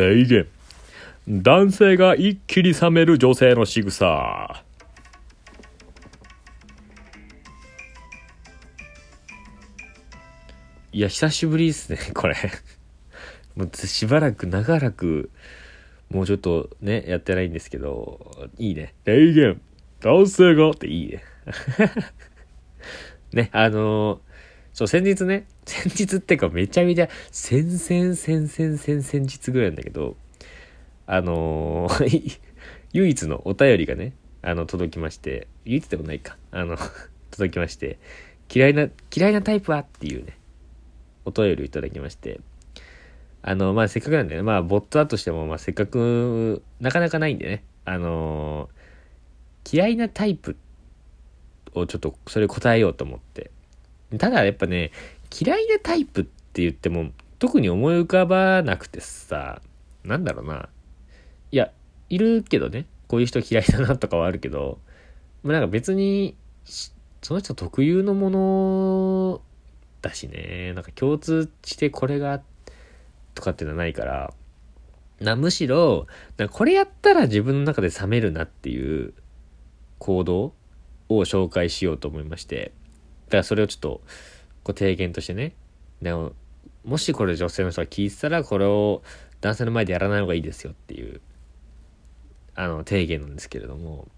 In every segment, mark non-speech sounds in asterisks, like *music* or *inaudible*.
提言。男性が一気に冷める女性の仕草。いや、久しぶりですね、*laughs* これ。もうしばらく長らく、もうちょっとね、やってないんですけど、いいね。提言。男性がっていいね。*laughs* ね、あのー、そう、先日ね、先日ってかめちゃめちゃ、先々先々先々日ぐらいなんだけど、あのー、*laughs* 唯一のお便りがね、あの、届きまして、唯一でもないか、あの *laughs* 届きまして、嫌いな、嫌いなタイプはっていうね、お便りをいただきまして、あの、まあ、せっかくなんでね、まあ、ボットだとしても、まあ、せっかく、なかなかないんでね、あのー、嫌いなタイプをちょっと、それ答えようと思って。ただ、やっぱね、嫌いなタイプって言っても、特に思い浮かばなくてさ、なんだろうな。いや、いるけどね、こういう人嫌いだなとかはあるけど、なんか別に、その人特有のものだしね、なんか共通してこれがとかっていうのはないから、なむしろ、これやったら自分の中で冷めるなっていう行動を紹介しようと思いまして、だからそれをちょっと、こう提言としてね、でも、もしこれ女性の人が聞いてたら、これを男性の前でやらない方がいいですよっていう、あの、提言なんですけれども、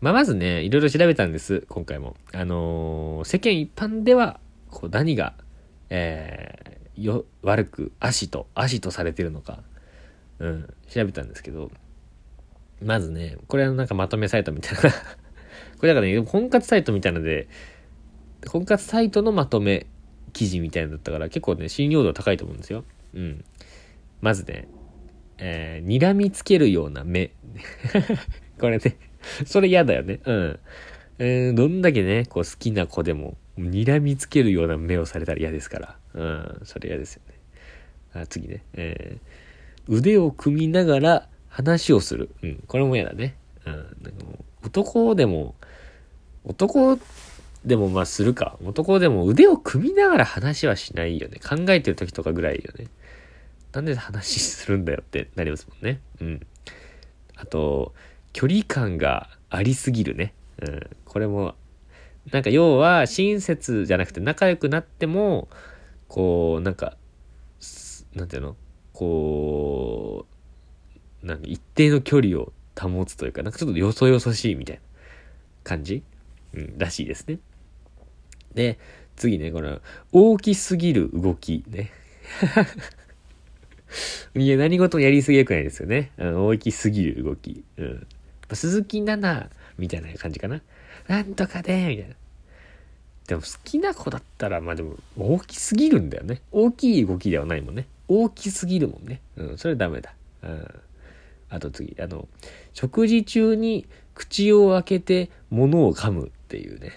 まあ、まずね、いろいろ調べたんです、今回も。あのー、世間一般では、こう、何が、えよ、悪く、足と、足とされてるのか、うん、調べたんですけど、まずね、これはなんかまとめサイトみたいな。*laughs* これだからね、婚活サイトみたいなので、婚活サイトのまとめ記事みたいなのだったから結構ね、信用度高いと思うんですよ。うん。まずね、えー、睨みつけるような目。*laughs* これね、それ嫌だよね。うん。えー、どんだけね、こう好きな子でも、睨みつけるような目をされたら嫌ですから。うん、それ嫌ですよね。あ次ね。えー、腕を組みながら話をする。うん、これも嫌だね。うん、なんかもう男でも、男でもまあするか。男でも腕を組みながら話はしないよね。考えてる時とかぐらいよね。なんで話するんだよってなりますもんね。うん。あと、距離感がありすぎるね。うん。これもなんか要は親切じゃなくて仲良くなっても、こう、なんか、なんていうの？こう、なんか一定の距離を保つというか、なんかちょっとよそよそしいみたいな感じ？うん、らしいですね。で、次ね、この、大きすぎる動きね。*laughs* いや、何事もやりすぎよくないですよね。うん大きすぎる動き。うん。鈴木奈々みたいな感じかな。なんとかで、みたいな。でも好きな子だったら、まあでも大きすぎるんだよね。大きい動きではないもんね。大きすぎるもんね。うん、それダメだ。うん。あと次、あの、食事中に口を開けて物を噛むっていうね。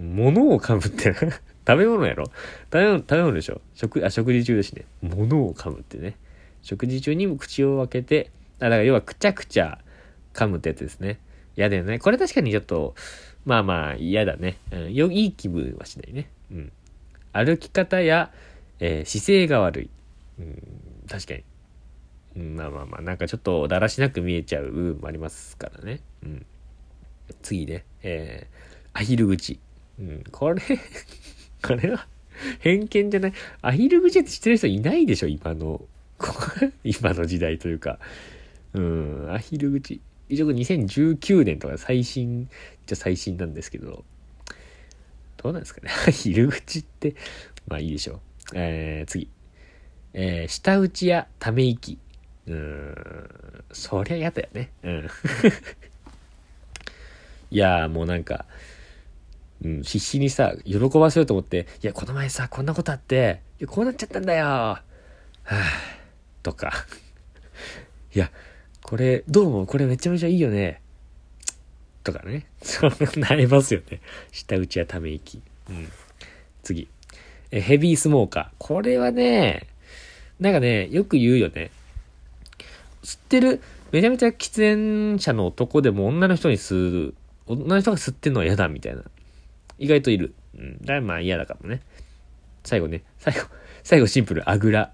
物を噛むって *laughs* 食べ物やろ？食べ物、食べ物でしょ？食、あ、食事中だしね。物を噛むってね。食事中にも口を開けて、あ、だから要はくちゃくちゃ噛むってやつですね。嫌だよね。これ確かにちょっと、まあまあ嫌だね。うん、よいい気分はしないね。うん。歩き方や、えー、姿勢が悪い。うん、確かに。うん、まあまあまあ、なんかちょっとだらしなく見えちゃう部分もありますからね。うん。次ね、えー、アヒル口。うん、これ *laughs* これは偏見じゃない。アヒル口って知ってる人いないでしょ、今の。*laughs* 今の時代というか。うん、アヒル口。一応2019年とか最新じゃ最新なんですけど、どうなんですかね？*laughs* 入り口って、まあいいでしょう。えー、次。えー、舌打ちやため息。うん、そりゃ嫌だよね。うん。いやーもうなんか、うん、必死にさ、喜ばせようと思って、いや、この前さ、こんなことあって、いや、こうなっちゃったんだよ。はぁ、とか。*laughs* いや、これ、どうも、これめちゃめちゃいいよね。とかね。そうなりますよね。下打ちやため息。うん。次。え、ヘビースモーカー。これはね、なんかね、よく言うよね。吸ってる、めちゃめちゃ喫煙者の男でも女の人に吸う、女の人が吸ってんのは嫌だみたいな。意外といる。うん。だからまあ嫌だかもね。最後ね。最後、*laughs* 最後シンプル、あぐら。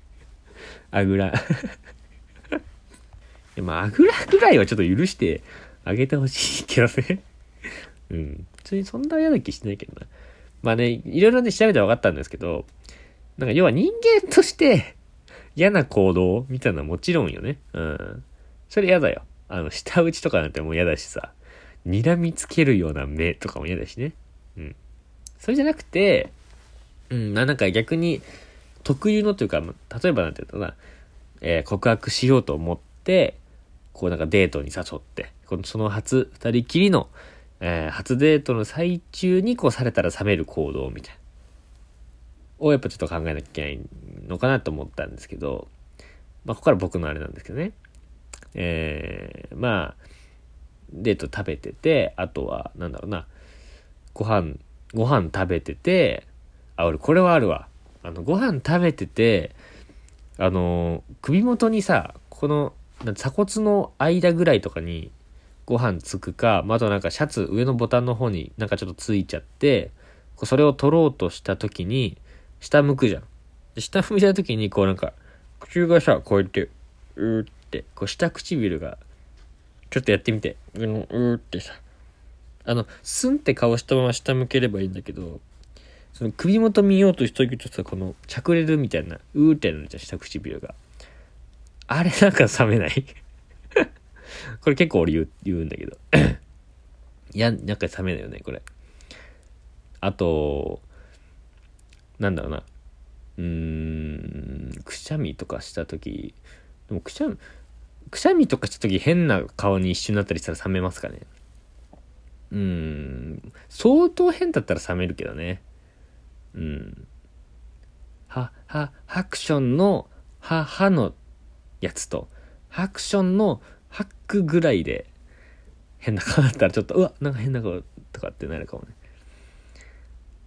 *laughs* あぐら。*laughs* あぐらぐらいはちょっと許してあげてほしいけどね。うん。普通にそんな嫌な気してないけどな。まあね、いろいろね、調べて分かったんですけど、なんか要は人間として嫌な行動みたいなのはもちろんよね。うん。それ嫌だよ。あの、舌打ちとかなんてもう嫌だしさ、睨みつけるような目とかも嫌だしね。うん。それじゃなくて、うん、なんか逆に、特有のというか、例えばなんて言うのかな、えー、告白しようと思って、こうなんかデートに誘って、このその初、二人きりの、えー、初デートの最中にこうされたら冷める行動みたいな。をやっぱちょっと考えなきゃいけないのかなと思ったんですけど、まあ、ここから僕のあれなんですけどね。えー、まあ、デート食べてて、あとは、なんだろうな、ご飯、ご飯食べてて、あ、俺これはあるわ。あの、ご飯食べてて、あの、首元にさ、この鎖骨の間ぐらいとかにご飯つくか、まあ、あとなんかシャツ上のボタンの方になんかちょっとついちゃって、それを取ろうとした時に、下向くじゃん。下向いた時にこうなんか、口がさ、こうやって、うーって、こう下唇が、ちょっとやってみて、うーってさ、あの、スンって顔したまま下向ければいいんだけど、その首元見ようとしときとさ、この、しゃくれるみたいな、うーってなるじゃん、下唇が。あれなんか冷めない？*laughs* これ結構俺言う言うんだけどいや、なんか冷めないよね、これ。あと、なんだろうな。うーん、くしゃみとかした時でもくしゃみ、くしゃみとかした時変な顔に一瞬なったりしたら冷めますかねうーん、相当変だったら冷めるけどね。うん。は、は、ハクションの、は、はのやつと、ハクションのハックぐらいで変な顔だったらちょっと、うわ、なんか変な顔とかってなるかもね。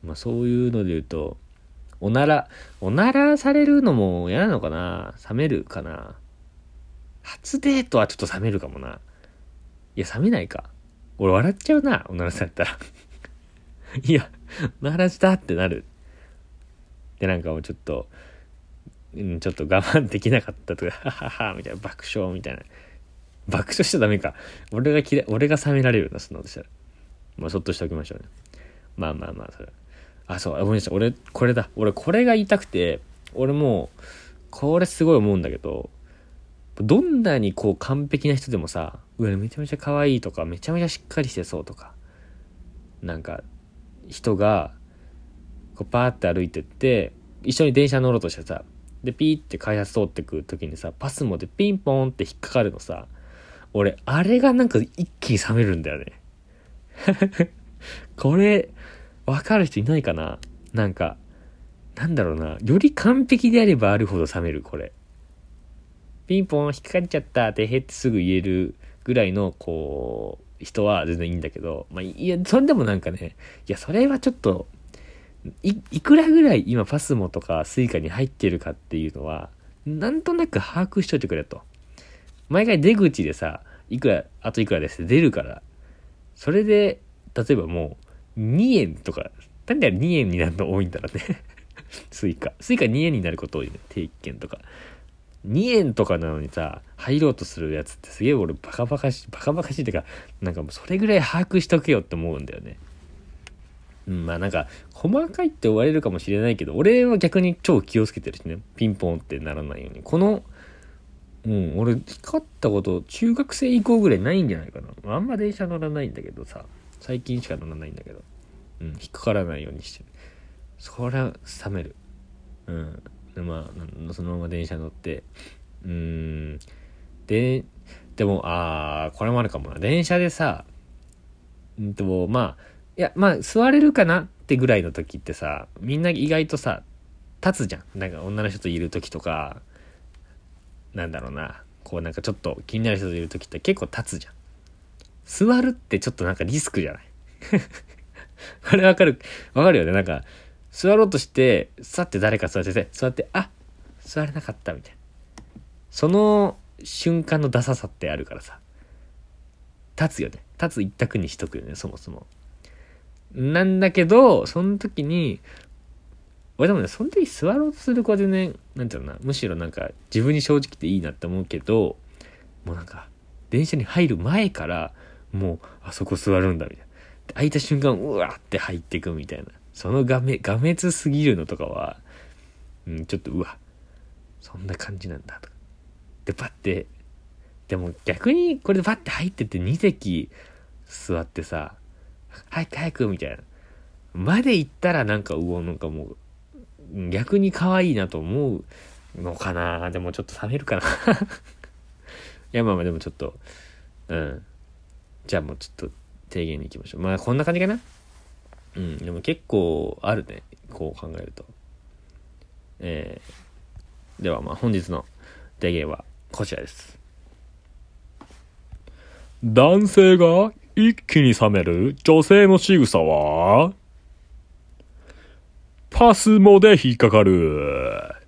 まあそういうので言うと、おなら、おならされるのも嫌なのかな？冷めるかな？初デートはちょっと冷めるかもな。いや、冷めないか。俺笑っちゃうな、おならされたら *laughs* いや、おならしたってなる。で、なんかもうちょっと、うん、ちょっと我慢できなかったとか、*laughs* ははは、みたいな、爆笑みたいな。爆笑しちゃダメか。俺が嫌い、俺が冷められるな、そんなことしたら。まあ、そっとしておきましょうね。まあまあまあ、それ。あ、そう、ごめんなさい。俺、これだ。俺、これが言いたくて、俺もう、これすごい思うんだけど、どんなにこう完璧な人でもさ、うわ、めちゃめちゃ可愛いとか、めちゃめちゃしっかりしてそうとか、なんか、人が、こうパーって歩いてって、一緒に電車乗ろうとしてさ、で、ピーって開発通ってく時にさ、パスモでピンポーンって引っかかるのさ、俺、あれがなんか一気に冷めるんだよね。*laughs* これ、わかる人いないかな？なんか、なんだろうな。より完璧であればあるほど冷める、これ。ピンポン引っかかっちゃったってへってすぐ言えるぐらいの、こう、人は全然いいんだけど、まあ、いや、それでもなんかね、いや、それはちょっと、い、いくらぐらい今パスモとかスイカに入ってるかっていうのは、なんとなく把握しといてくれと。毎回出口でさ、いくら、あといくらですって出るから、それで、例えばもう、2円とか、なんで2円になるの多いんだろうね *laughs* スイカ。スイカ2円になること多いね。定期券とか。2円とかなのにさ、入ろうとするやつってすげえ俺バカバカし、バカバカしいってか、なんかもうそれぐらい把握しとけよって思うんだよね。うん、まあなんか、細かいって言われるかもしれないけど、俺は逆に超気をつけてるしね。ピンポンってならないように。この、うん、俺、光ったこと、中学生以降ぐらいないんじゃないかな。あんま電車乗らないんだけどさ、最近しか乗らないんだけど、うん、引っかからないようにしてる。そりゃ、冷める。うん。まあ、そのまま電車乗って、うん、で、でも、ああ、これもあるかもな。電車でさ、うんと、まあ、いや、まあ、座れるかなってぐらいの時ってさ、みんな意外とさ、立つじゃん。なんか女の人といる時とか、なんだろうな。こうなんかちょっと気になる人といる時って結構立つじゃん。座るってちょっとなんかリスクじゃない？*laughs* これわかる、わかるよね。なんか、座ろうとして、さって誰か座ってて、座って、あ座れなかったみたいな。その瞬間のダサさってあるからさ。立つよね。立つ一択にしとくよね、そもそも。なんだけど、その時に、俺でもね、その時座ろうとする子は全然、なんていうのな、むしろなんか自分に正直でいいなって思うけど、もうなんか、電車に入る前から、もう、あそこ座るんだ、みたいな。開いた瞬間、うわーって入ってくみたいな。その画面、画滅すぎるのとかは、うん、ちょっと、うわ、そんな感じなんだ、とか。で、パッて、でも逆にこれでパッて入ってって2席座ってさ、早く早くみたいな。まで行ったらなんか、うお、なんかもう、逆に可愛いなと思うのかなでもちょっと冷めるかな *laughs* いや、まあまあでもちょっと、うん。じゃあもうちょっと提言に行きましょう。まあこんな感じかなうん。でも結構あるね。こう考えると。えー、ではまあ本日の提言はこちらです。男性が一気に冷める女性の仕草はパスモで引っかかる。